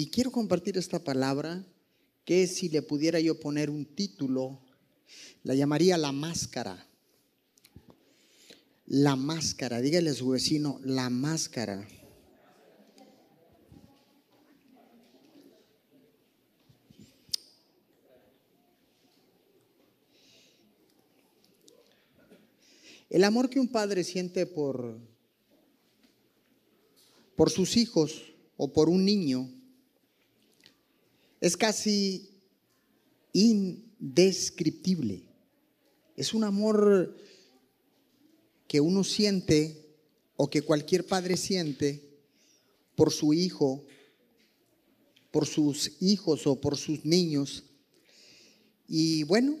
Y quiero compartir esta palabra que si le pudiera yo poner un título, la llamaría la máscara. La máscara, dígale a su vecino, la máscara. El amor que un padre siente por, por sus hijos o por un niño es casi indescriptible. Es un amor que uno siente o que cualquier padre siente por su hijo, por sus hijos o por sus niños. Y bueno,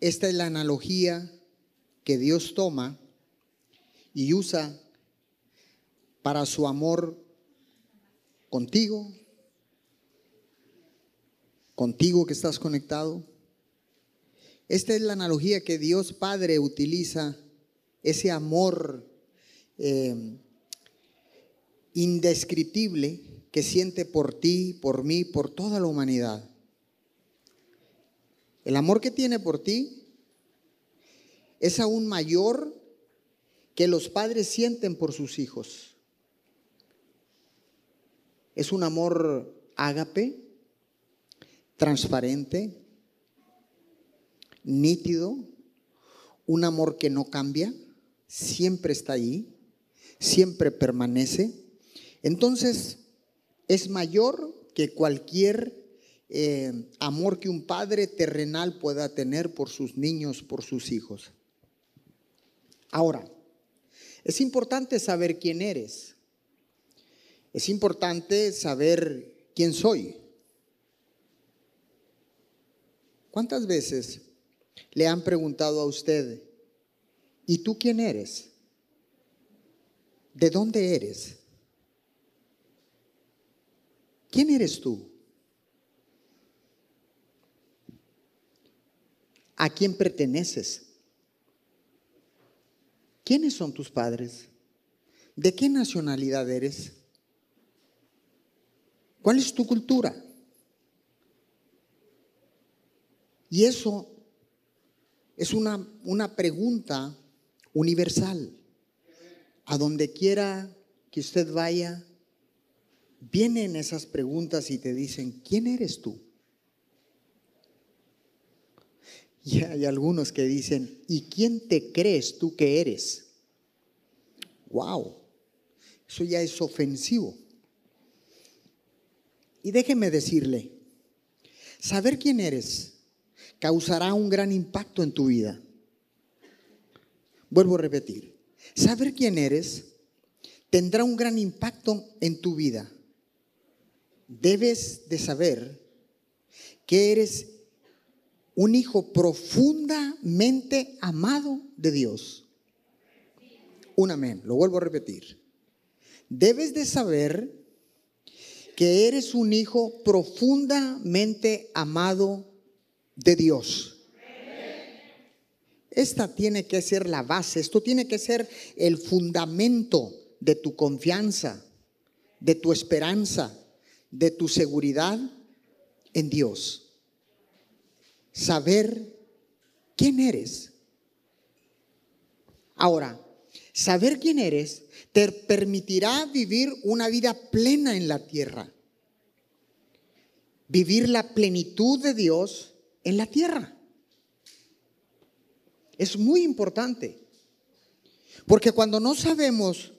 esta es la analogía que Dios toma y usa para su amor contigo, contigo que estás conectado. Esta es la analogía que Dios Padre utiliza, ese amor eh, indescriptible que siente por ti, por mí, por toda la humanidad. El amor que tiene por ti es aún mayor que los padres sienten por sus hijos. Es un amor ágape, transparente, nítido, un amor que no cambia, siempre está ahí, siempre permanece. Entonces, es mayor que cualquier eh, amor que un padre terrenal pueda tener por sus niños, por sus hijos. Ahora, es importante saber quién eres. Es importante saber quién soy. ¿Cuántas veces le han preguntado a usted, ¿y tú quién eres? ¿De dónde eres? ¿Quién eres tú? ¿A quién perteneces? ¿Quiénes son tus padres? ¿De qué nacionalidad eres? ¿Cuál es tu cultura? Y eso es una, una pregunta universal. A donde quiera que usted vaya, vienen esas preguntas y te dicen, ¿quién eres tú? Y hay algunos que dicen, ¿y quién te crees tú que eres? Wow, eso ya es ofensivo. Y déjeme decirle, saber quién eres causará un gran impacto en tu vida. Vuelvo a repetir, saber quién eres tendrá un gran impacto en tu vida. Debes de saber que eres un hijo profundamente amado de Dios. Un amén, lo vuelvo a repetir. Debes de saber que eres un hijo profundamente amado de Dios. Esta tiene que ser la base, esto tiene que ser el fundamento de tu confianza, de tu esperanza, de tu seguridad en Dios saber quién eres. Ahora, saber quién eres te permitirá vivir una vida plena en la tierra. Vivir la plenitud de Dios en la tierra. Es muy importante. Porque cuando no sabemos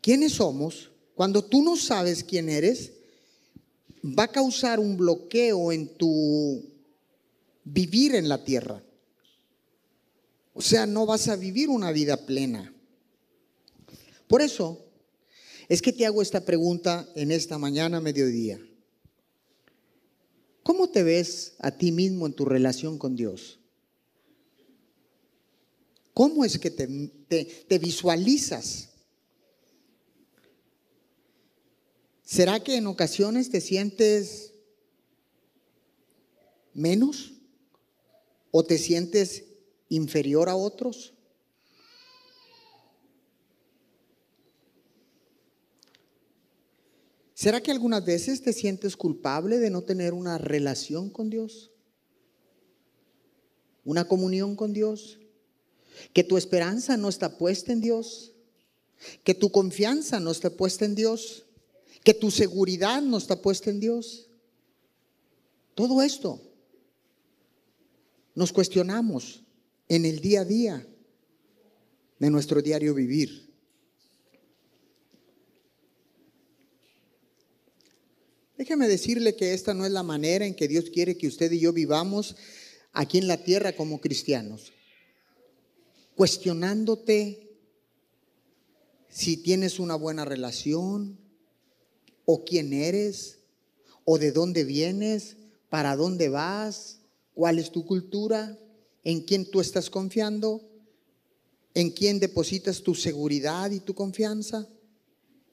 quiénes somos, cuando tú no sabes quién eres, va a causar un bloqueo en tu vivir en la tierra. O sea, no vas a vivir una vida plena. Por eso es que te hago esta pregunta en esta mañana, mediodía. ¿Cómo te ves a ti mismo en tu relación con Dios? ¿Cómo es que te, visualizas? ¿Será que en ocasiones te sientes menos? ¿O te sientes inferior a otros? ¿Será que algunas veces te sientes culpable de no tener una relación con Dios? ¿Una comunión con Dios? ¿Que tu esperanza no está puesta en Dios? ¿Que tu confianza no está puesta en Dios? ¿Que tu seguridad no está puesta en Dios? Todo esto nos cuestionamos en el día a día de nuestro diario vivir. Déjeme decirle que esta no es la manera en que Dios quiere que usted y yo vivamos aquí en la tierra como cristianos. Cuestionándote si tienes una buena relación o quién eres o de dónde vienes, para dónde vas, cuál es tu cultura, en quién tú estás confiando, en quién depositas tu seguridad y tu confianza,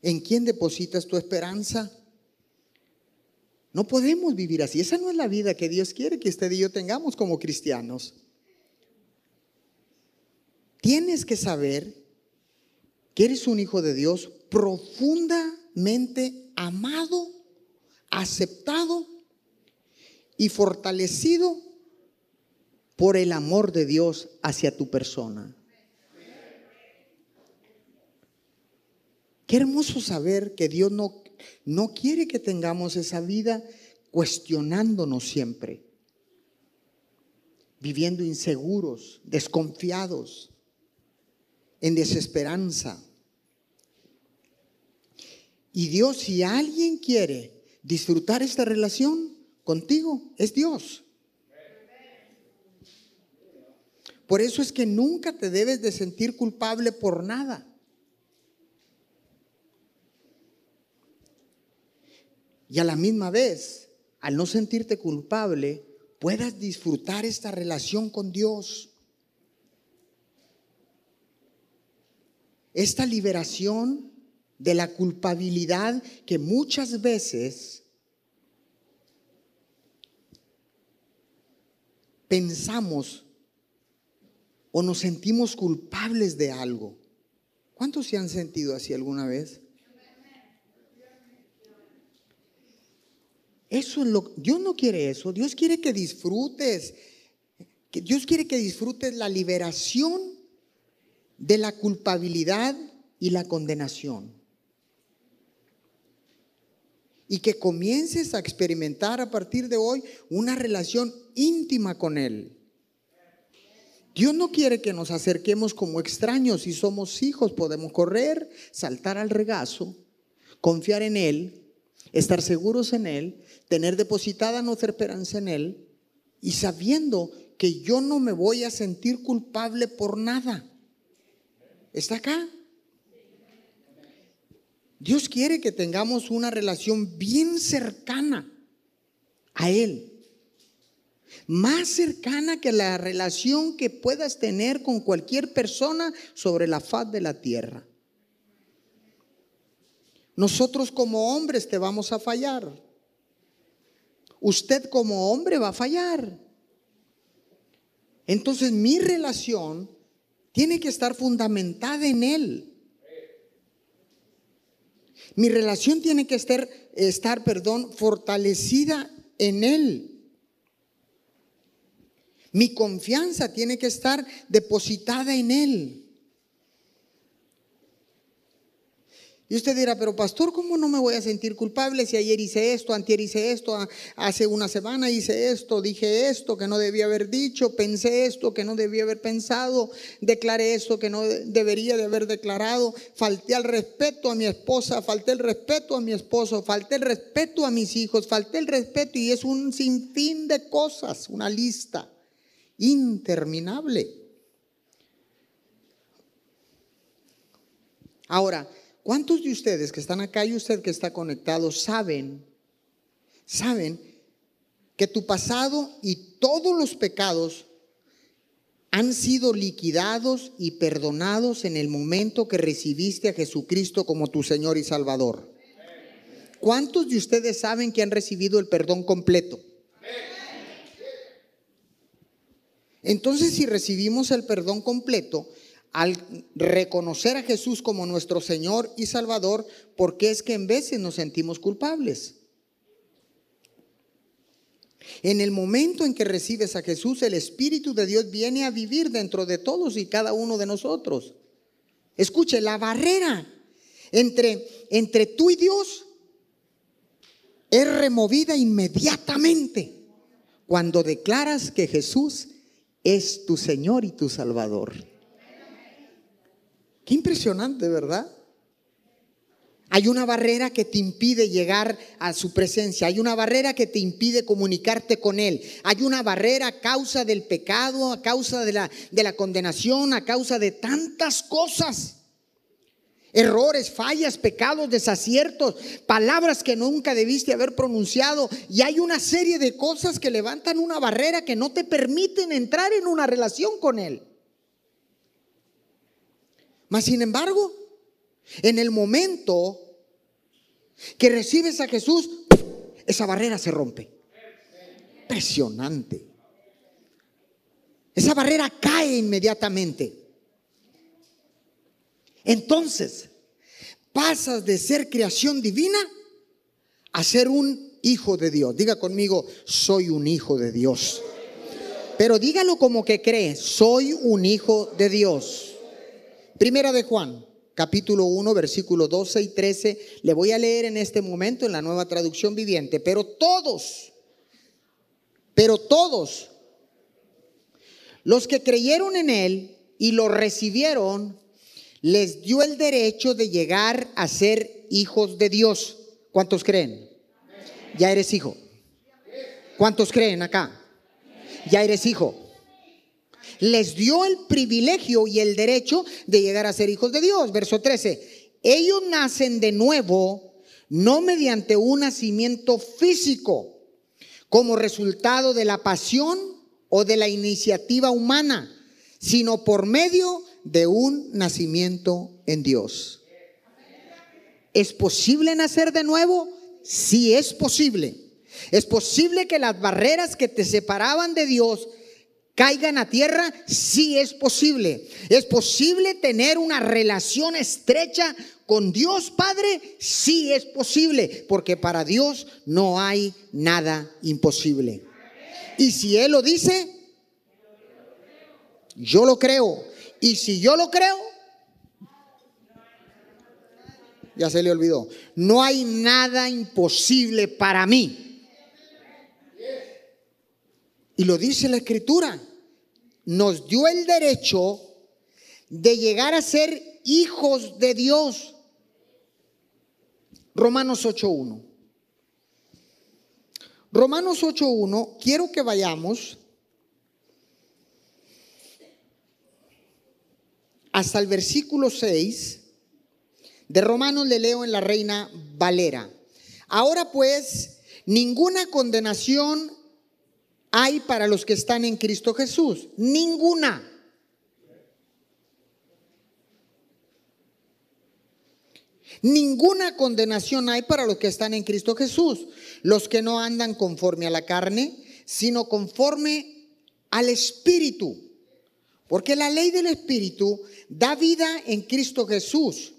en quién depositas tu esperanza. No podemos vivir así. Esa no es la vida que Dios quiere que usted y yo tengamos como cristianos. Tienes que saber que eres un hijo de Dios profundamente amado, aceptado y fortalecido por el amor de Dios hacia tu persona. Qué hermoso saber que Dios no no quiere que tengamos esa vida cuestionándonos siempre, viviendo inseguros, desconfiados, en desesperanza. Y Dios, si alguien quiere disfrutar esta relación contigo, es Dios. Por eso es que nunca te debes de sentir culpable por nada. Y a la misma vez, al no sentirte culpable, puedas disfrutar esta relación con Dios. Esta liberación de la culpabilidad que muchas veces pensamos o nos sentimos culpables de algo. ¿Cuántos se han sentido así alguna vez? Eso Dios no quiere eso. Dios quiere que disfrutes. Dios quiere que disfrutes la liberación de la culpabilidad y la condenación. Y que comiences a experimentar a partir de hoy una relación íntima con Él. Dios no quiere que nos acerquemos como extraños. Si somos hijos, podemos correr, saltar al regazo, confiar en Él, estar seguros en Él tener depositada nuestra esperanza en Él y sabiendo que yo no me voy a sentir culpable por nada. ¿Está acá? Dios quiere que tengamos una relación bien cercana a Él. Más cercana que la relación que puedas tener con cualquier persona sobre la faz de la tierra. Nosotros como hombres te vamos a fallar usted como hombre va a fallar. Entonces mi relación tiene que estar fundamentada en Él. Mi relación tiene que estar, estar perdón, fortalecida en Él. Mi confianza tiene que estar depositada en Él. Y usted dirá, pero pastor, ¿cómo no me voy a sentir culpable si ayer hice esto, antier hice esto, hace una semana hice esto, dije esto que no debía haber dicho, pensé esto que no debía haber pensado, declaré esto que no debería de haber declarado, falté al respeto a mi esposa, falté el respeto a mi esposo, falté el respeto a mis hijos, falté el respeto y es un sinfín de cosas, una lista interminable. Ahora, ¿Cuántos de ustedes que están acá y usted que está conectado saben, saben que tu pasado y todos los pecados han sido liquidados y perdonados en el momento que recibiste a Jesucristo como tu Señor y Salvador? ¿Cuántos de ustedes saben que han recibido el perdón completo? Entonces, si recibimos el perdón completo, al reconocer a Jesús como nuestro Señor y Salvador, porque es que en veces nos sentimos culpables. En el momento en que recibes a Jesús, el Espíritu de Dios viene a vivir dentro de todos y cada uno de nosotros. Escuche, la barrera entre, entre tú y Dios es removida inmediatamente cuando declaras que Jesús es tu Señor y tu Salvador. Qué impresionante, ¿verdad? Hay una barrera que te impide llegar a su presencia. Hay una barrera que te impide comunicarte con Él. Hay una barrera a causa del pecado, a causa de la, de la condenación, a causa de tantas cosas. Errores, fallas, pecados, desaciertos, palabras que nunca debiste haber pronunciado. Y hay una serie de cosas que levantan una barrera que no te permiten entrar en una relación con Él. Mas, sin embargo, en el momento que recibes a Jesús, esa barrera se rompe. Impresionante. Esa barrera cae inmediatamente. Entonces, pasas de ser creación divina a ser un hijo de Dios. Diga conmigo, soy un hijo de Dios. Pero dígalo como que cree, soy un hijo de Dios. Primera de Juan, capítulo 1, versículos 12 y 13. Le voy a leer en este momento en la nueva traducción viviente. Pero todos, pero todos los que creyeron en Él y lo recibieron, les dio el derecho de llegar a ser hijos de Dios. ¿Cuántos creen? Ya eres hijo. ¿Cuántos creen acá? Ya eres hijo les dio el privilegio y el derecho de llegar a ser hijos de Dios. Verso 13, ellos nacen de nuevo, no mediante un nacimiento físico, como resultado de la pasión o de la iniciativa humana, sino por medio de un nacimiento en Dios. ¿Es posible nacer de nuevo? Sí es posible. Es posible que las barreras que te separaban de Dios caigan a tierra? Sí es posible. ¿Es posible tener una relación estrecha con Dios Padre? Sí es posible, porque para Dios no hay nada imposible. Y si Él lo dice, yo lo creo. Y si yo lo creo, ya se le olvidó, no hay nada imposible para mí. Y lo dice la escritura nos dio el derecho de llegar a ser hijos de Dios. Romanos 8.1. Romanos 8.1, quiero que vayamos hasta el versículo 6 de Romanos, le leo en la Reina Valera. Ahora pues, ninguna condenación hay para los que están en Cristo Jesús? Ninguna. Ninguna condenación hay para los que están en Cristo Jesús, los que no andan conforme a la carne, sino conforme al Espíritu. Porque la ley del Espíritu da vida en Cristo Jesús.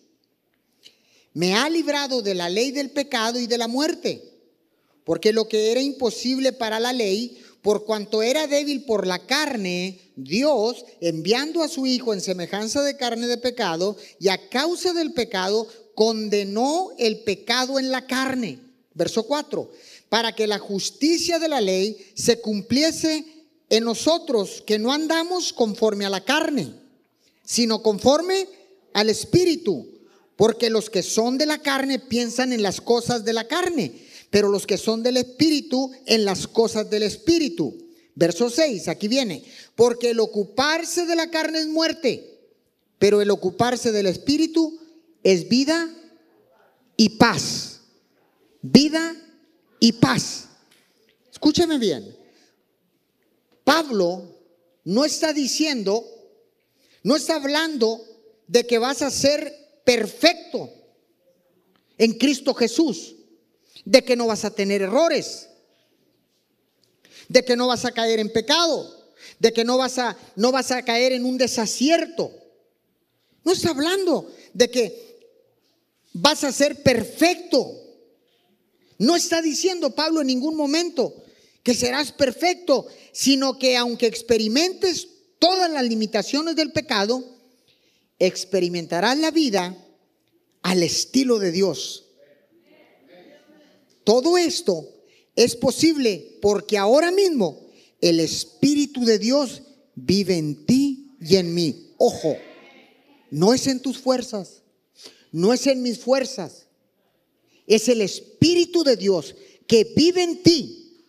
Me ha librado de la ley del pecado y de la muerte. Porque lo que era imposible para la ley, por cuanto era débil por la carne, Dios, enviando a su Hijo en semejanza de carne de pecado, y a causa del pecado, condenó el pecado en la carne. Verso 4, para que la justicia de la ley se cumpliese en nosotros, que no andamos conforme a la carne, sino conforme al Espíritu. Porque los que son de la carne piensan en las cosas de la carne pero los que son del Espíritu en las cosas del Espíritu. Verso 6, aquí viene, porque el ocuparse de la carne es muerte, pero el ocuparse del Espíritu es vida y paz. Vida y paz. Escúcheme bien. Pablo no está diciendo, no está hablando de que vas a ser perfecto en Cristo Jesús de que no vas a tener errores, de que no vas a caer en pecado, de que no vas a, no vas a caer en un desacierto. No está hablando de que vas a ser perfecto. No está diciendo Pablo en ningún momento que serás perfecto, sino que aunque experimentes todas las limitaciones del pecado, experimentarás la vida al estilo de Dios. Todo esto es posible porque ahora mismo el Espíritu de Dios vive en ti y en mí. Ojo, no es en tus fuerzas, no es en mis fuerzas, es el Espíritu de Dios que vive en ti,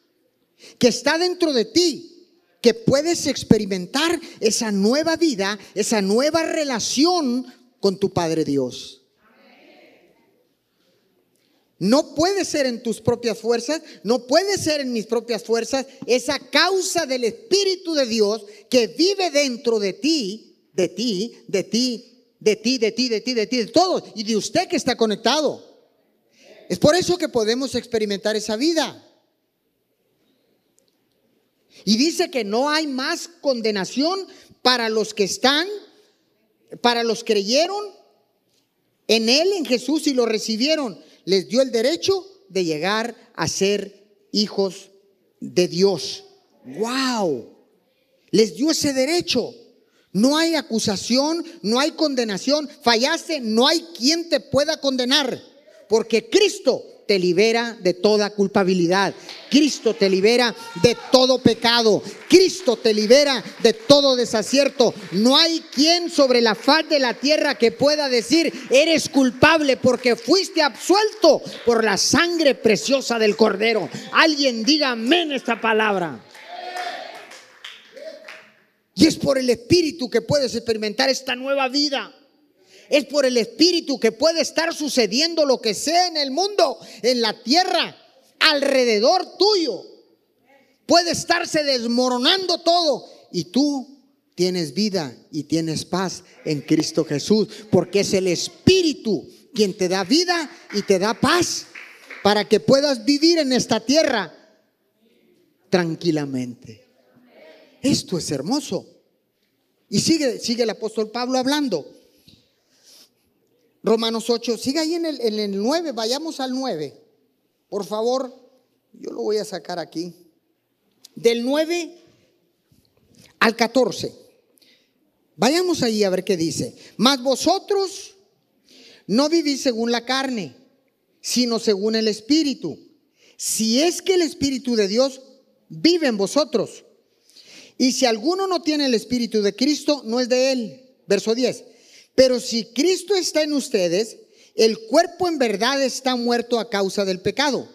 que está dentro de ti, que puedes experimentar esa nueva vida, esa nueva relación con tu Padre Dios. No puede ser en tus propias fuerzas, no puede ser en mis propias fuerzas, esa causa del Espíritu de Dios que vive dentro de ti, de ti, de ti, de ti, de ti, de ti, de ti, de todos y de usted que está conectado. Es por eso que podemos experimentar esa vida. Y dice que no hay más condenación para los que están, para los que creyeron en Él, en Jesús y lo recibieron les dio el derecho de llegar a ser hijos de Dios. ¡Wow! Les dio ese derecho. No hay acusación, no hay condenación. Fallaste, no hay quien te pueda condenar. Porque Cristo te libera de toda culpabilidad. Cristo te libera de todo pecado. Cristo te libera de todo desacierto. No hay quien sobre la faz de la tierra que pueda decir, eres culpable porque fuiste absuelto por la sangre preciosa del Cordero. Alguien diga amén esta palabra. Y es por el Espíritu que puedes experimentar esta nueva vida. Es por el Espíritu que puede estar sucediendo lo que sea en el mundo, en la tierra, alrededor tuyo. Puede estarse desmoronando todo y tú tienes vida y tienes paz en Cristo Jesús, porque es el Espíritu quien te da vida y te da paz para que puedas vivir en esta tierra tranquilamente. Esto es hermoso. Y sigue, sigue el apóstol Pablo hablando. Romanos 8, siga ahí en el, en el 9, vayamos al 9. Por favor, yo lo voy a sacar aquí. Del 9 al 14. Vayamos ahí a ver qué dice. Mas vosotros no vivís según la carne, sino según el Espíritu. Si es que el Espíritu de Dios vive en vosotros. Y si alguno no tiene el Espíritu de Cristo, no es de él. Verso 10. Pero si Cristo está en ustedes, el cuerpo en verdad está muerto a causa del pecado,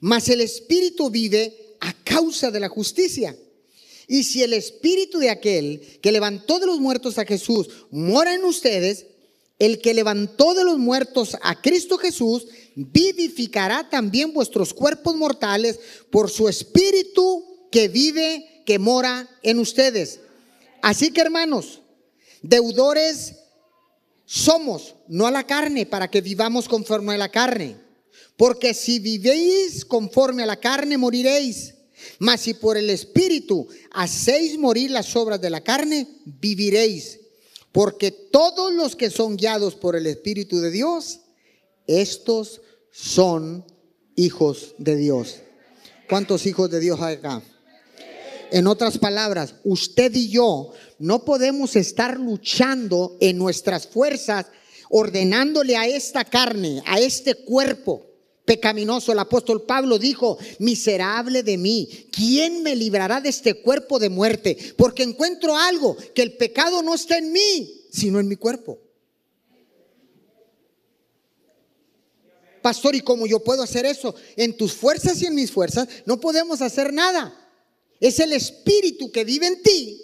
mas el espíritu vive a causa de la justicia. Y si el espíritu de aquel que levantó de los muertos a Jesús mora en ustedes, el que levantó de los muertos a Cristo Jesús vivificará también vuestros cuerpos mortales por su espíritu que vive, que mora en ustedes. Así que hermanos, deudores somos, no a la carne, para que vivamos conforme a la carne. Porque si vivéis conforme a la carne, moriréis. Mas si por el Espíritu hacéis morir las obras de la carne, viviréis. Porque todos los que son guiados por el Espíritu de Dios, estos son hijos de Dios. ¿Cuántos hijos de Dios hay acá? En otras palabras, usted y yo no podemos estar luchando en nuestras fuerzas, ordenándole a esta carne, a este cuerpo pecaminoso. El apóstol Pablo dijo, miserable de mí, ¿quién me librará de este cuerpo de muerte? Porque encuentro algo, que el pecado no está en mí, sino en mi cuerpo. Pastor, ¿y cómo yo puedo hacer eso? En tus fuerzas y en mis fuerzas no podemos hacer nada. Es el espíritu que vive en ti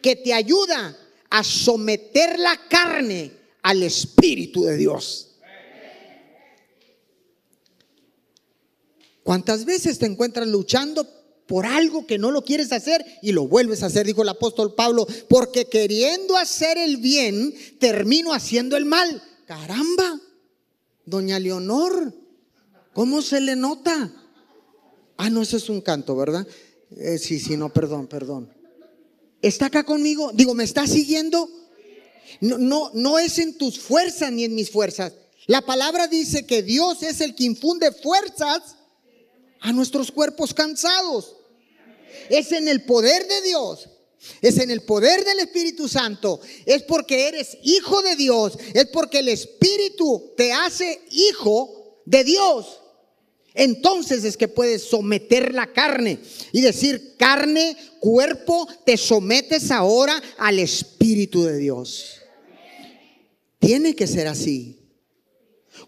que te ayuda a someter la carne al espíritu de Dios. ¿Cuántas veces te encuentras luchando por algo que no lo quieres hacer y lo vuelves a hacer? Dijo el apóstol Pablo, porque queriendo hacer el bien, termino haciendo el mal. Caramba, doña Leonor, ¿cómo se le nota? Ah, no, ese es un canto, ¿verdad? Eh, sí, sí, no, perdón, perdón. ¿Está acá conmigo? Digo, ¿me está siguiendo? No, no, no es en tus fuerzas ni en mis fuerzas. La palabra dice que Dios es el que infunde fuerzas a nuestros cuerpos cansados. Es en el poder de Dios. Es en el poder del Espíritu Santo. Es porque eres hijo de Dios. Es porque el Espíritu te hace hijo de Dios. Entonces es que puedes someter la carne y decir, carne, cuerpo, te sometes ahora al Espíritu de Dios. Tiene que ser así.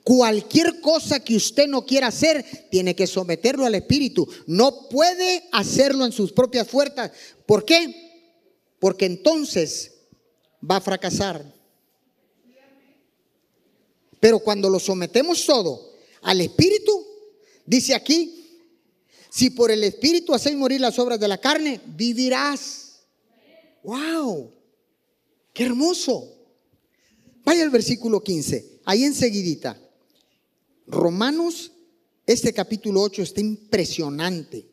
Cualquier cosa que usted no quiera hacer, tiene que someterlo al Espíritu. No puede hacerlo en sus propias fuerzas. ¿Por qué? Porque entonces va a fracasar. Pero cuando lo sometemos todo al Espíritu, dice aquí, si por el Espíritu hacéis morir las obras de la carne, vivirás. ¡Wow! ¡Qué hermoso! Vaya al versículo 15, ahí enseguidita. Romanos, este capítulo 8 está impresionante.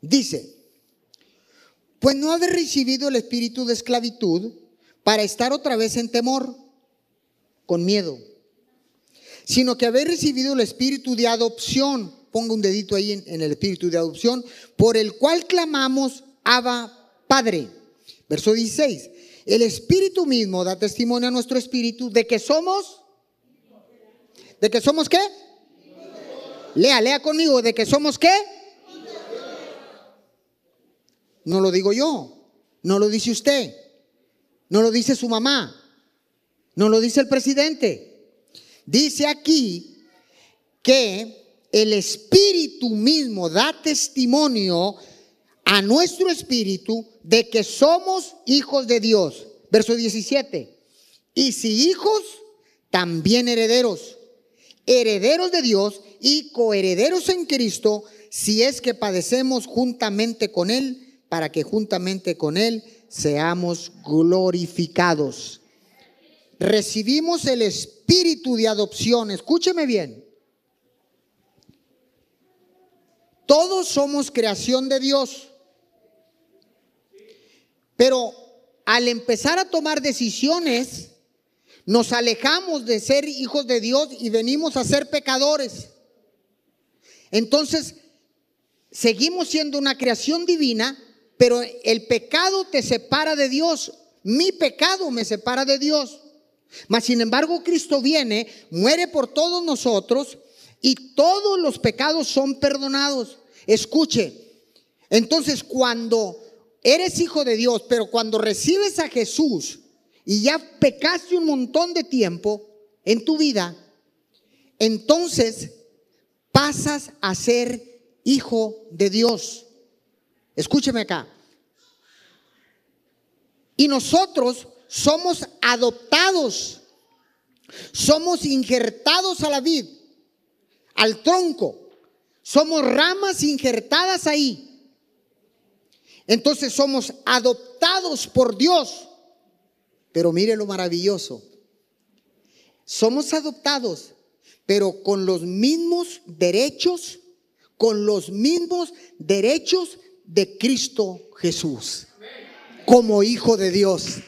Dice, pues no habéis recibido el espíritu de esclavitud para estar otra vez en temor, con miedo, sino que habéis recibido el espíritu de adopción, ponga un dedito ahí en, en el espíritu de adopción, por el cual clamamos, Abba Padre. Verso 16, el espíritu mismo da testimonio a nuestro espíritu de que somos ¿De que somos qué? Lea, lea conmigo. ¿De que somos qué? No lo digo yo. No lo dice usted. No lo dice su mamá. No lo dice el presidente. Dice aquí que el Espíritu mismo da testimonio a nuestro espíritu de que somos hijos de Dios. Verso 17. Y si hijos, también herederos herederos de Dios y coherederos en Cristo, si es que padecemos juntamente con Él, para que juntamente con Él seamos glorificados. Recibimos el espíritu de adopción, escúcheme bien. Todos somos creación de Dios. Pero al empezar a tomar decisiones, nos alejamos de ser hijos de Dios y venimos a ser pecadores. Entonces, seguimos siendo una creación divina, pero el pecado te separa de Dios. Mi pecado me separa de Dios. Mas, sin embargo, Cristo viene, muere por todos nosotros y todos los pecados son perdonados. Escuche, entonces cuando eres hijo de Dios, pero cuando recibes a Jesús, y ya pecaste un montón de tiempo en tu vida, entonces pasas a ser hijo de Dios. Escúcheme acá. Y nosotros somos adoptados, somos injertados a la vid, al tronco, somos ramas injertadas ahí. Entonces somos adoptados por Dios. Pero mire lo maravilloso. Somos adoptados, pero con los mismos derechos, con los mismos derechos de Cristo Jesús, como hijo de Dios.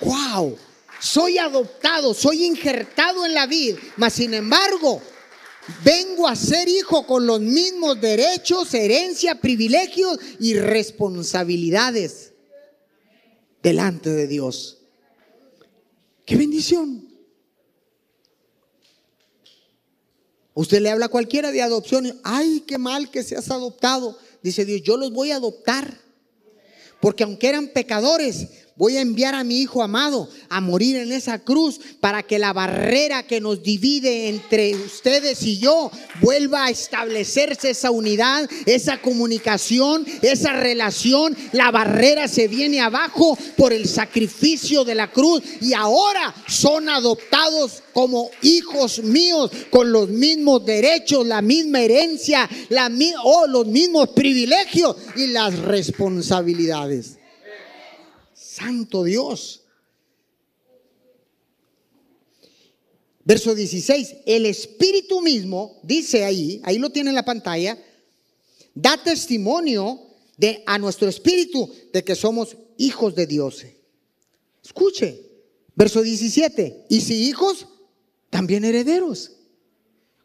¡Wow! Soy adoptado, soy injertado en la vida, mas sin embargo, vengo a ser hijo con los mismos derechos, herencia, privilegios y responsabilidades delante de Dios. ¡Qué bendición! Usted le habla a cualquiera de adopción, ay, qué mal que seas adoptado. Dice Dios, yo los voy a adoptar. Porque aunque eran pecadores, voy a enviar a mi Hijo amado a morir en esa cruz para que la barrera que nos divide entre ustedes y yo vuelva a establecerse esa unidad, esa comunicación, esa relación. La barrera se viene abajo por el sacrificio de la cruz y ahora son adoptados como hijos míos con los mismos derechos, la misma herencia, la, o los mismos privilegios y las responsabilidades. Santo Dios. Verso 16, el Espíritu mismo, dice ahí, ahí lo tiene en la pantalla, da testimonio de, a nuestro Espíritu de que somos hijos de Dios. Escuche, Verso 17. Y si hijos, también herederos.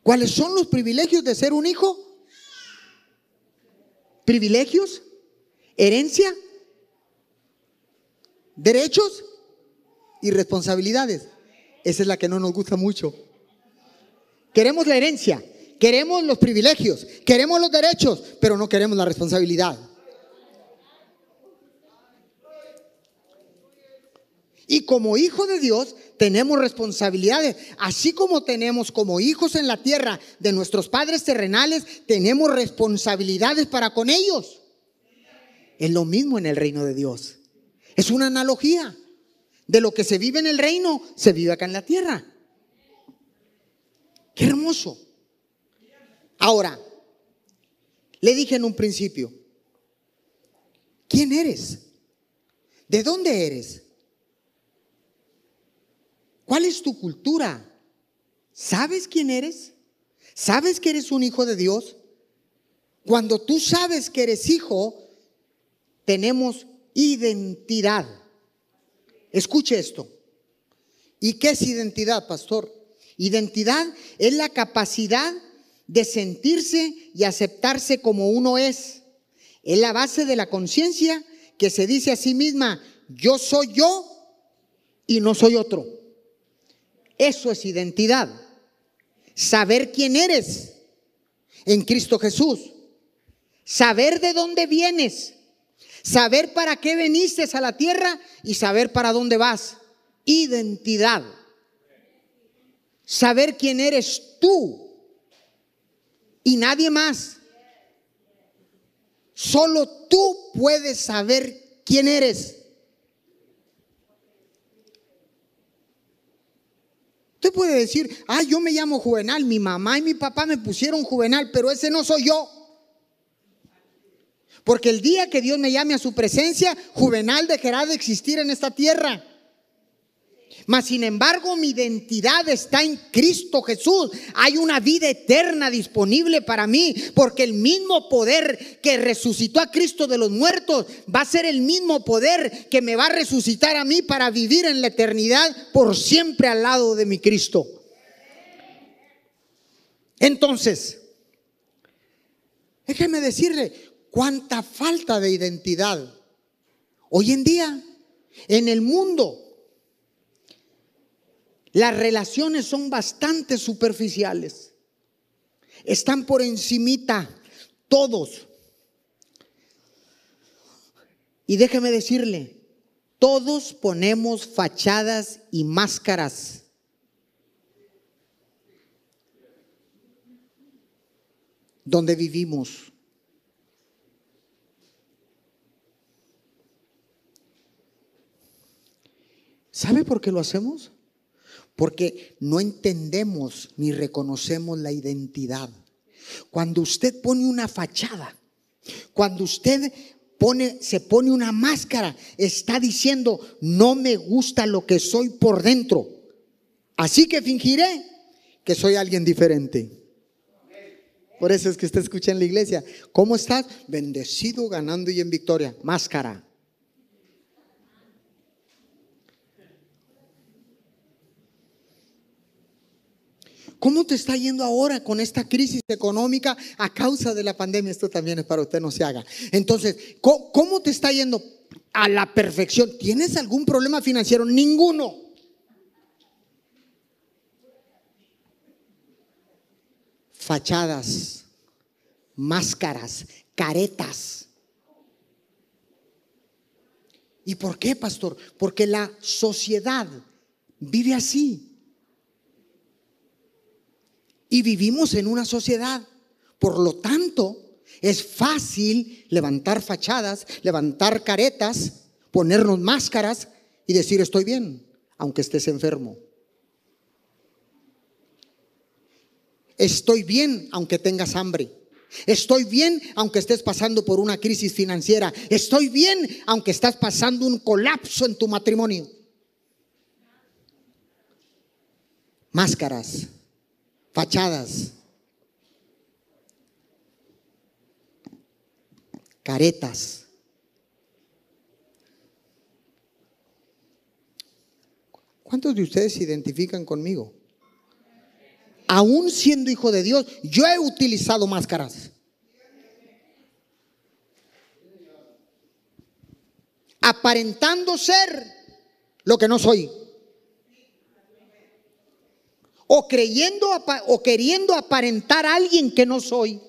¿Cuáles son los privilegios de ser un hijo? Privilegios, herencia, derechos y responsabilidades. Esa es la que no nos gusta mucho. Queremos la herencia, queremos los privilegios, queremos los derechos, pero no queremos la responsabilidad. Y como hijo de Dios tenemos responsabilidades, así como tenemos como hijos en la tierra de nuestros padres terrenales, tenemos responsabilidades para con ellos. Es lo mismo en el reino de Dios. Es una analogía de lo que se vive en el reino, se vive acá en la tierra. Qué hermoso. Ahora, le dije en un principio, ¿quién eres? ¿De dónde eres? ¿Cuál es tu cultura? ¿Sabes quién eres? ¿Sabes que eres un hijo de Dios? Cuando tú sabes que eres hijo, tenemos identidad. Escuche esto. ¿Y qué es identidad, pastor? Identidad es la capacidad de sentirse y aceptarse como uno es. Es la base de la conciencia que se dice a sí misma, yo soy yo y no soy otro. Eso es identidad. Saber quién eres en Cristo Jesús. Saber de dónde vienes. Saber para qué veniste a la tierra y saber para dónde vas. Identidad. Saber quién eres tú y nadie más. Solo tú puedes saber quién eres. Usted puede decir, ah, yo me llamo Juvenal, mi mamá y mi papá me pusieron Juvenal, pero ese no soy yo. Porque el día que Dios me llame a su presencia, Juvenal dejará de existir en esta tierra. Mas sin embargo, mi identidad está en Cristo Jesús. Hay una vida eterna disponible para mí, porque el mismo poder que resucitó a Cristo de los muertos va a ser el mismo poder que me va a resucitar a mí para vivir en la eternidad por siempre al lado de mi Cristo. Entonces, déjeme decirle, cuánta falta de identidad. Hoy en día, en el mundo, las relaciones son bastante superficiales. Están por encimita todos. Y déjeme decirle, todos ponemos fachadas y máscaras. Donde vivimos. ¿Sabe por qué lo hacemos? Porque no entendemos ni reconocemos la identidad. Cuando usted pone una fachada, cuando usted pone, se pone una máscara, está diciendo, no me gusta lo que soy por dentro. Así que fingiré que soy alguien diferente. Por eso es que usted escucha en la iglesia, ¿cómo estás? Bendecido, ganando y en victoria. Máscara. ¿Cómo te está yendo ahora con esta crisis económica a causa de la pandemia? Esto también es para usted, no se haga. Entonces, ¿cómo, te está yendo a la perfección? ¿Tienes algún problema financiero? Ninguno. Fachadas, máscaras, caretas. ¿Y por qué, pastor? Porque la sociedad vive así. Y vivimos en una sociedad. Por lo tanto, es fácil levantar fachadas, levantar caretas, ponernos máscaras y decir estoy bien, aunque estés enfermo. Estoy bien aunque tengas hambre. Estoy bien aunque estés pasando por una crisis financiera. Estoy bien aunque estás pasando un colapso en tu matrimonio. Máscaras fachadas, caretas. ¿Cuántos de ustedes se identifican conmigo? Aún siendo hijo de Dios, yo he utilizado máscaras. Aparentando ser lo que no soy. O creyendo o queriendo aparentar a alguien que no soy.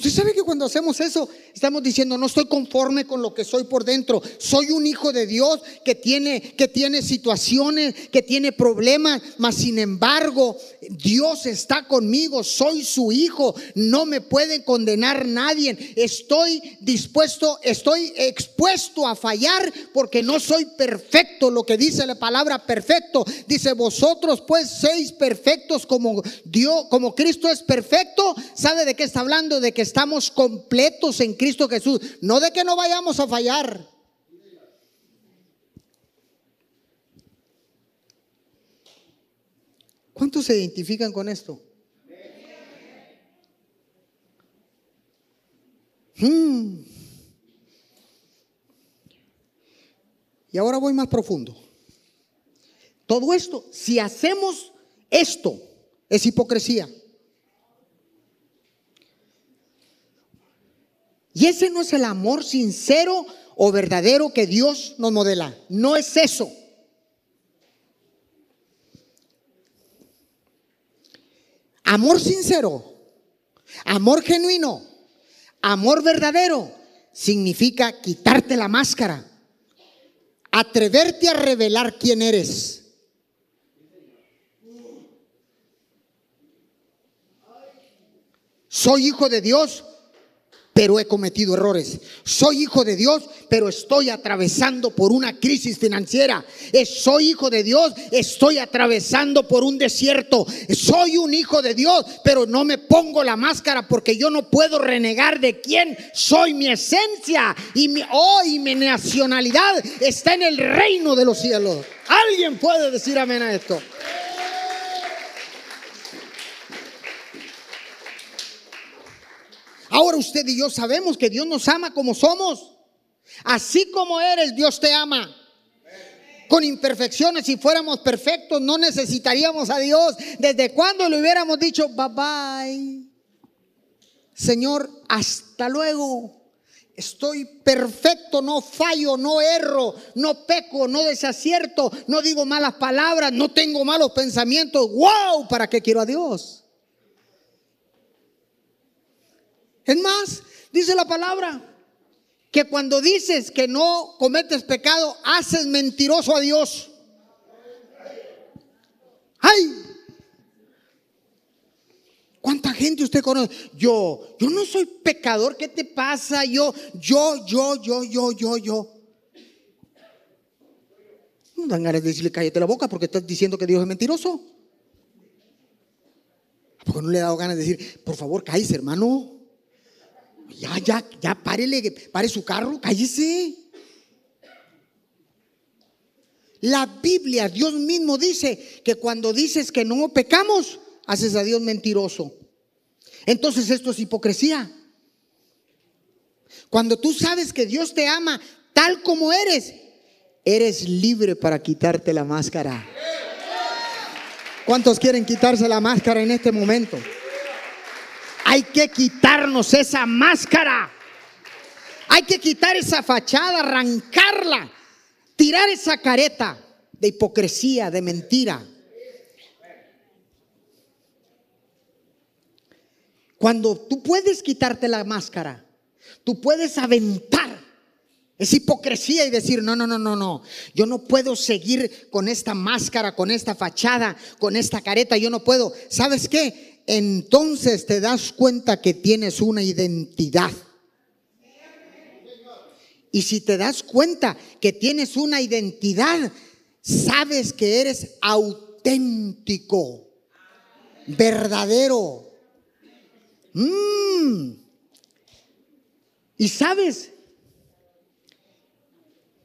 Usted sabe que cuando hacemos eso, estamos diciendo, no estoy conforme con lo que soy por dentro. Soy un hijo de Dios que tiene, que tiene situaciones, que tiene problemas, mas sin embargo, Dios está conmigo, soy su hijo, no me puede condenar nadie. Estoy dispuesto, estoy expuesto a fallar porque no soy perfecto. Lo que dice la palabra perfecto, dice vosotros pues seis perfectos como Dios, como Cristo es perfecto. ¿Sabe de qué está hablando? De que estamos completos en Cristo Jesús, no de que no vayamos a fallar. ¿Cuántos se identifican con esto? Hmm. Y ahora voy más profundo. Todo esto, si hacemos esto, es hipocresía. Y ese no es el amor sincero o verdadero que Dios nos modela. No es eso. Amor sincero, amor genuino, amor verdadero significa quitarte la máscara, atreverte a revelar quién eres. Soy hijo de Dios pero he cometido errores. Soy hijo de Dios, pero estoy atravesando por una crisis financiera. Soy hijo de Dios, estoy atravesando por un desierto. Soy un hijo de Dios, pero no me pongo la máscara porque yo no puedo renegar de quién soy. Mi esencia y mi, oh, y mi nacionalidad está en el reino de los cielos. ¿Alguien puede decir amén a esto? Ahora usted y yo sabemos que Dios nos ama como somos. Así como eres, Dios te ama. Con imperfecciones, si fuéramos perfectos, no necesitaríamos a Dios. ¿Desde cuando le hubiéramos dicho, bye bye? Señor, hasta luego. Estoy perfecto, no fallo, no erro, no peco, no desacierto, no digo malas palabras, no tengo malos pensamientos. ¡Wow! ¿Para qué quiero a Dios? Es más, dice la palabra que cuando dices que no cometes pecado, haces mentiroso a Dios. ¡Ay! ¿Cuánta gente usted conoce? Yo, yo no soy pecador, ¿qué te pasa? Yo, yo, yo, yo, yo, yo, yo. No dan ganas de decirle cállate la boca porque estás diciendo que Dios es mentiroso. ¿A no le he dado ganas de decir, por favor, cállese, hermano? Ya, ya, ya, párele, pare su carro, cállese. La Biblia, Dios mismo dice que cuando dices que no pecamos, haces a Dios mentiroso. Entonces esto es hipocresía. Cuando tú sabes que Dios te ama tal como eres, eres libre para quitarte la máscara. ¿Cuántos quieren quitarse la máscara en este momento? Hay que quitarnos esa máscara. Hay que quitar esa fachada, arrancarla, tirar esa careta de hipocresía, de mentira. Cuando tú puedes quitarte la máscara, tú puedes aventar esa hipocresía y decir, no, no, no, no, no, yo no puedo seguir con esta máscara, con esta fachada, con esta careta, yo no puedo. ¿Sabes qué? Entonces te das cuenta que tienes una identidad. Y si te das cuenta que tienes una identidad, sabes que eres auténtico, verdadero. Mm. Y sabes,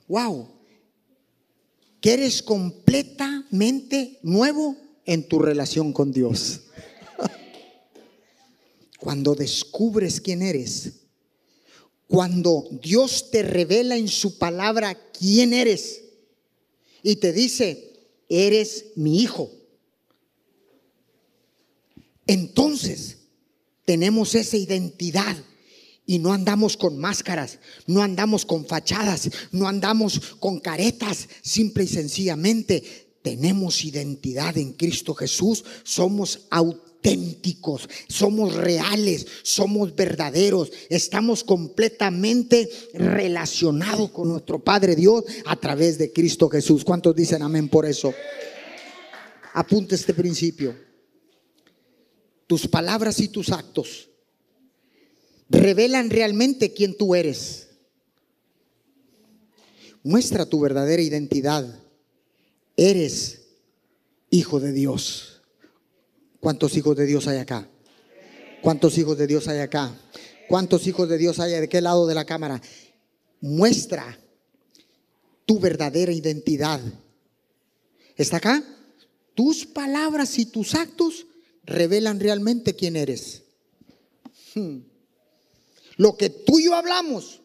wow, que eres completamente nuevo en tu relación con Dios. Cuando descubres quién eres, cuando Dios te revela en su palabra quién eres y te dice, eres mi hijo. Entonces, tenemos esa identidad y no andamos con máscaras, no andamos con fachadas, no andamos con caretas, simple y sencillamente tenemos identidad en Cristo Jesús, somos auténticos, somos reales, somos verdaderos, estamos completamente relacionados con nuestro Padre Dios a través de Cristo Jesús. ¿Cuántos dicen amén por eso? Apunte este principio. Tus palabras y tus actos revelan realmente quién tú eres. Muestra tu verdadera identidad. Eres hijo de Dios. ¿Cuántos hijos de Dios hay acá? ¿Cuántos hijos de Dios hay acá? ¿Cuántos hijos de Dios hay de qué lado de la cámara? Muestra tu verdadera identidad. ¿Está acá? Tus palabras y tus actos revelan realmente quién eres. Hmm. Lo que tú y yo hablamos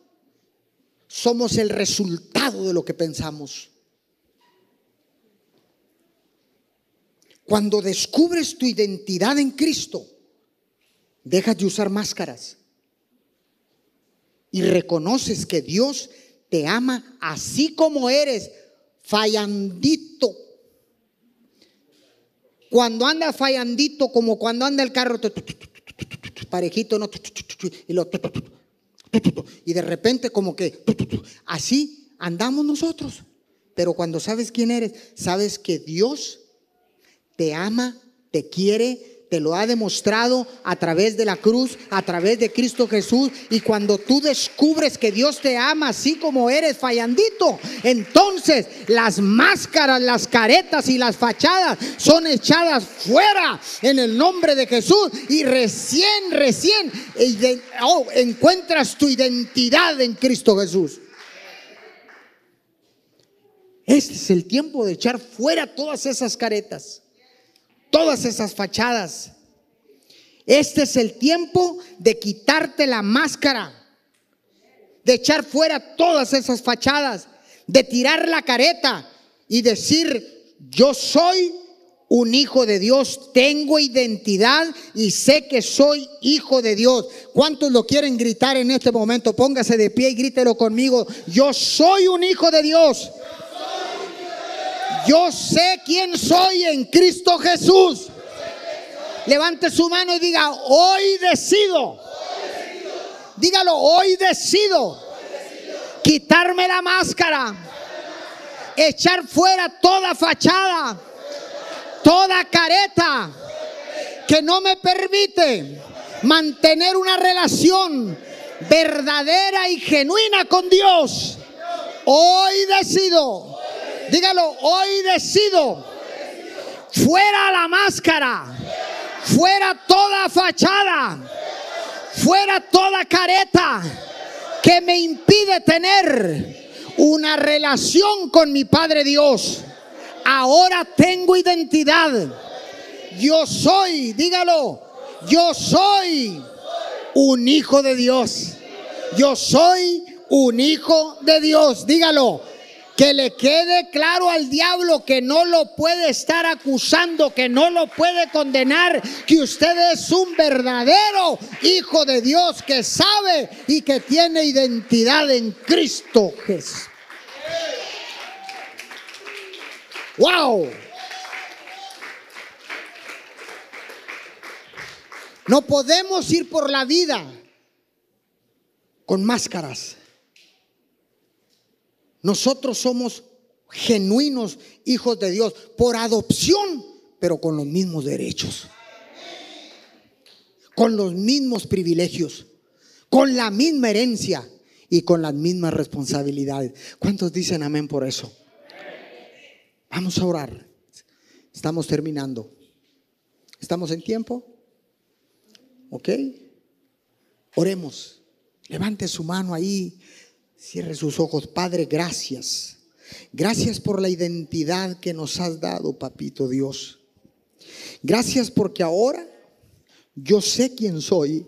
somos el resultado de lo que pensamos. Cuando descubres tu identidad en Cristo, dejas de usar máscaras y reconoces que Dios te ama así como eres, fallandito. Cuando anda fallandito, como cuando anda el carro, parejito, ¿no? Y, y de repente como que así andamos nosotros. Pero cuando sabes quién eres, sabes que Dios te ama, te quiere, te lo ha demostrado a través de la cruz, a través de Cristo Jesús. Y cuando tú descubres que Dios te ama así como eres fallandito, entonces las máscaras, las caretas y las fachadas son echadas fuera en el nombre de Jesús. Y recién, recién oh, encuentras tu identidad en Cristo Jesús. Este es el tiempo de echar fuera todas esas caretas todas esas fachadas. Este es el tiempo de quitarte la máscara, de echar fuera todas esas fachadas, de tirar la careta y decir, yo soy un hijo de Dios, tengo identidad y sé que soy hijo de Dios. ¿Cuántos lo quieren gritar en este momento? Póngase de pie y grítelo conmigo. Yo soy un hijo de Dios. Yo sé quién soy en Cristo Jesús. Levante su mano y diga, hoy decido. Dígalo, hoy decido quitarme la máscara, echar fuera toda fachada, toda careta que no me permite mantener una relación verdadera y genuina con Dios. Hoy decido Dígalo, hoy decido. Fuera la máscara. Fuera toda fachada. Fuera toda careta que me impide tener una relación con mi Padre Dios. Ahora tengo identidad. Yo soy, dígalo, yo soy un hijo de Dios. Yo soy un hijo de Dios. Dígalo, que le quede claro al diablo que no lo puede estar acusando, que no lo puede condenar, que usted es un verdadero hijo de Dios que sabe y que tiene identidad en Cristo Jesús. ¡Wow! No podemos ir por la vida con máscaras. Nosotros somos genuinos hijos de Dios por adopción, pero con los mismos derechos, con los mismos privilegios, con la misma herencia y con las mismas responsabilidades. ¿Cuántos dicen amén por eso? Vamos a orar. Estamos terminando. ¿Estamos en tiempo? ¿Ok? Oremos. Levante su mano ahí. Cierre sus ojos. Padre, gracias. Gracias por la identidad que nos has dado, papito Dios. Gracias porque ahora yo sé quién soy.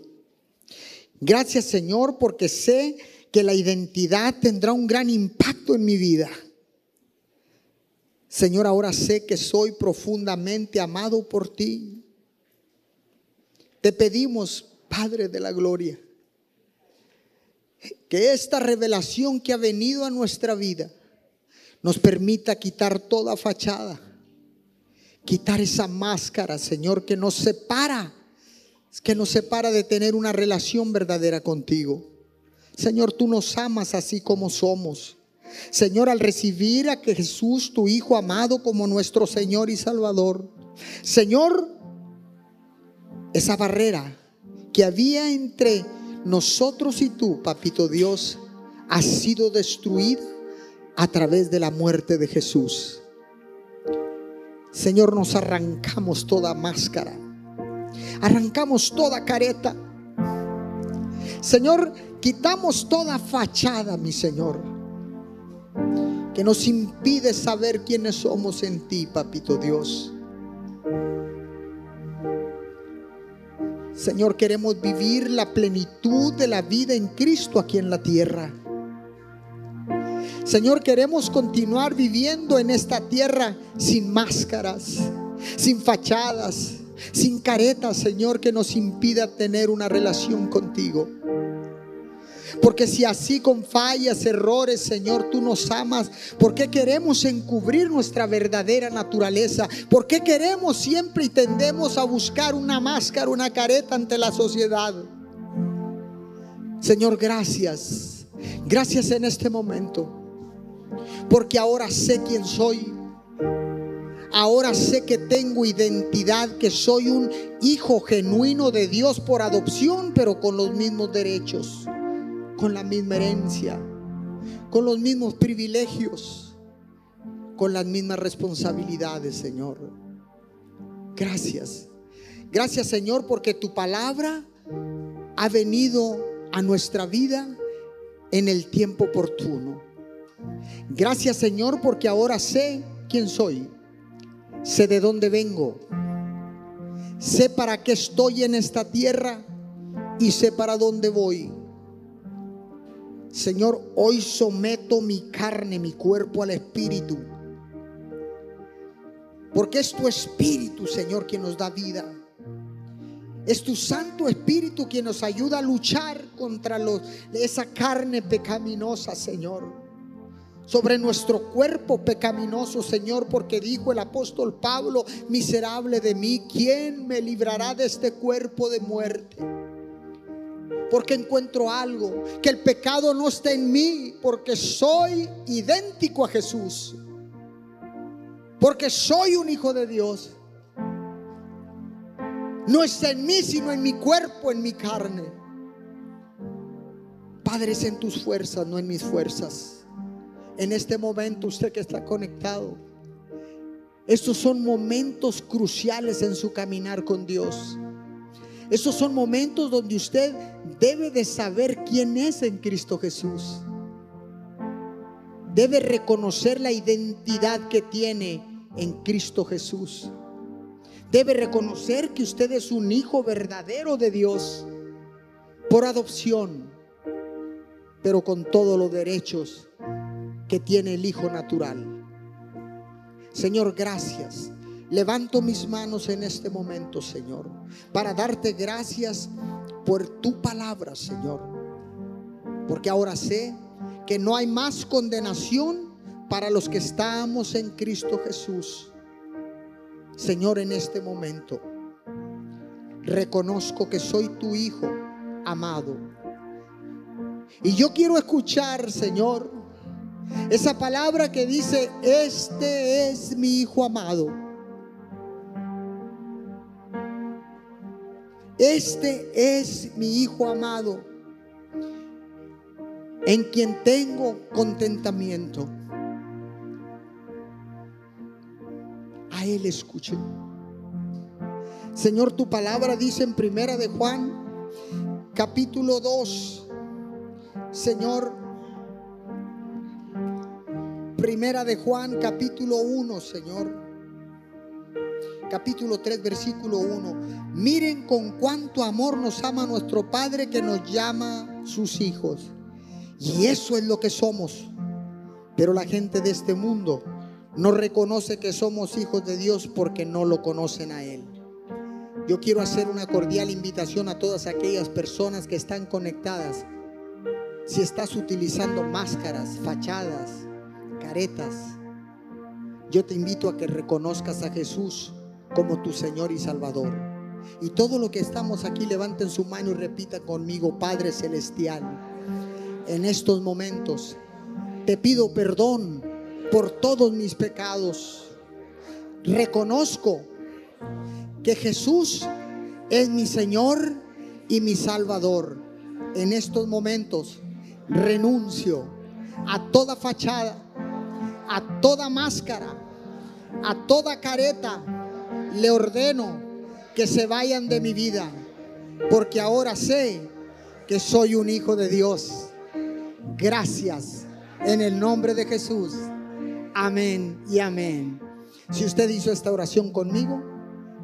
Gracias Señor porque sé que la identidad tendrá un gran impacto en mi vida. Señor, ahora sé que soy profundamente amado por ti. Te pedimos, Padre de la Gloria, que esta revelación que ha venido a nuestra vida nos permita quitar toda fachada, quitar esa máscara, Señor, que nos separa, que nos separa de tener una relación verdadera contigo. Señor, tú nos amas así como somos. Señor, al recibir a Jesús, tu Hijo amado, como nuestro Señor y Salvador. Señor, esa barrera que había entre nosotros y tú, papito Dios, ha sido destruida a través de la muerte de Jesús. Señor, nos arrancamos toda máscara, arrancamos toda careta. Señor, quitamos toda fachada, mi Señor, que nos impide saber quiénes somos en ti, papito Dios. Señor, queremos vivir la plenitud de la vida en Cristo aquí en la tierra. Señor, queremos continuar viviendo en esta tierra sin máscaras, sin fachadas, sin caretas, Señor, que nos impida tener una relación contigo. Porque si así con fallas, errores, Señor, tú nos amas, ¿por qué queremos encubrir nuestra verdadera naturaleza? ¿Por qué queremos siempre y tendemos a buscar una máscara, una careta ante la sociedad? Señor, gracias. Gracias en este momento. Porque ahora sé quién soy. Ahora sé que tengo identidad, que soy un hijo genuino de Dios por adopción, pero con los mismos derechos con la misma herencia, con los mismos privilegios, con las mismas responsabilidades, Señor. Gracias. Gracias, Señor, porque tu palabra ha venido a nuestra vida en el tiempo oportuno. Gracias, Señor, porque ahora sé quién soy. Sé de dónde vengo. Sé para qué estoy en esta tierra y sé para dónde voy. Señor, hoy someto mi carne, mi cuerpo al Espíritu. Porque es tu Espíritu, Señor, quien nos da vida. Es tu Santo Espíritu quien nos ayuda a luchar contra esa carne pecaminosa, Señor. Sobre nuestro cuerpo pecaminoso, Señor, porque dijo el apóstol Pablo, miserable de mí, ¿quién me librará de este cuerpo de muerte? Porque encuentro algo, que el pecado no está en mí, porque soy idéntico a Jesús, porque soy un hijo de Dios. No está en mí, sino en mi cuerpo, en mi carne. Padre, es en tus fuerzas, no en mis fuerzas. En este momento, usted que está conectado, estos son momentos cruciales en su caminar con Dios. Esos son momentos donde usted debe de saber quién es en Cristo Jesús. Debe reconocer la identidad que tiene en Cristo Jesús. Debe reconocer que usted es un hijo verdadero de Dios por adopción, pero con todos los derechos que tiene el hijo natural. Señor, gracias Levanto mis manos en este momento, Señor, para darte gracias por tu palabra, Señor. Porque ahora sé que no hay más condenación para los que estamos en Cristo Jesús. Señor, en este momento reconozco que soy tu Hijo amado. Y yo quiero escuchar, Señor, esa palabra que dice, este es mi Hijo amado Este es mi Hijo amado, en quien tengo contentamiento. A Él escuchen. Señor, tu palabra dice en primera de Juan, capítulo 2. Señor, primera de Juan, capítulo 1, Señor capítulo 3, versículo 1. Miren con cuánto amor nos ama nuestro Padre que nos llama sus hijos. Y eso es lo que somos. Pero la gente de este mundo no reconoce que somos hijos de Dios porque no lo conocen a Él. Yo quiero hacer una cordial invitación a todas aquellas personas que están conectadas. Si estás utilizando máscaras, fachadas, caretas, yo te invito a que reconozcas a Jesús como tu Señor y Salvador. Y todo lo que estamos aquí, levanten su mano y repita conmigo, Padre Celestial, en estos momentos te pido perdón por todos mis pecados. Reconozco que Jesús es mi Señor y mi Salvador. En estos momentos renuncio a toda fachada, a toda máscara, a toda careta. Le ordeno que se vayan de mi vida, porque ahora sé que soy un hijo de Dios. Gracias en el nombre de Jesús. Amén y amén. Si usted hizo esta oración conmigo,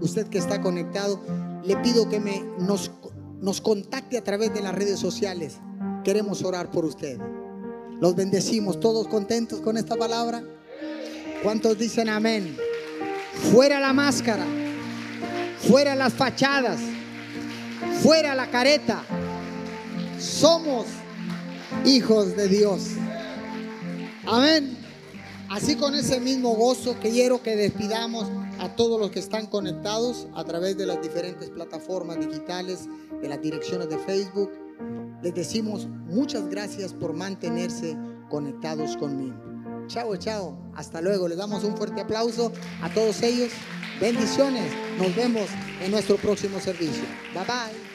usted que está conectado, le pido que me, nos, nos contacte a través de las redes sociales. Queremos orar por usted. Los bendecimos, todos contentos con esta palabra. ¿Cuántos dicen amén? Fuera la máscara, fuera las fachadas, fuera la careta. Somos hijos de Dios. Amén. Así con ese mismo gozo quiero que despidamos a todos los que están conectados a través de las diferentes plataformas digitales, de las direcciones de Facebook. Les decimos muchas gracias por mantenerse conectados conmigo. Chao, chao. Hasta luego. Les damos un fuerte aplauso a todos ellos. Bendiciones. Nos vemos en nuestro próximo servicio. Bye bye.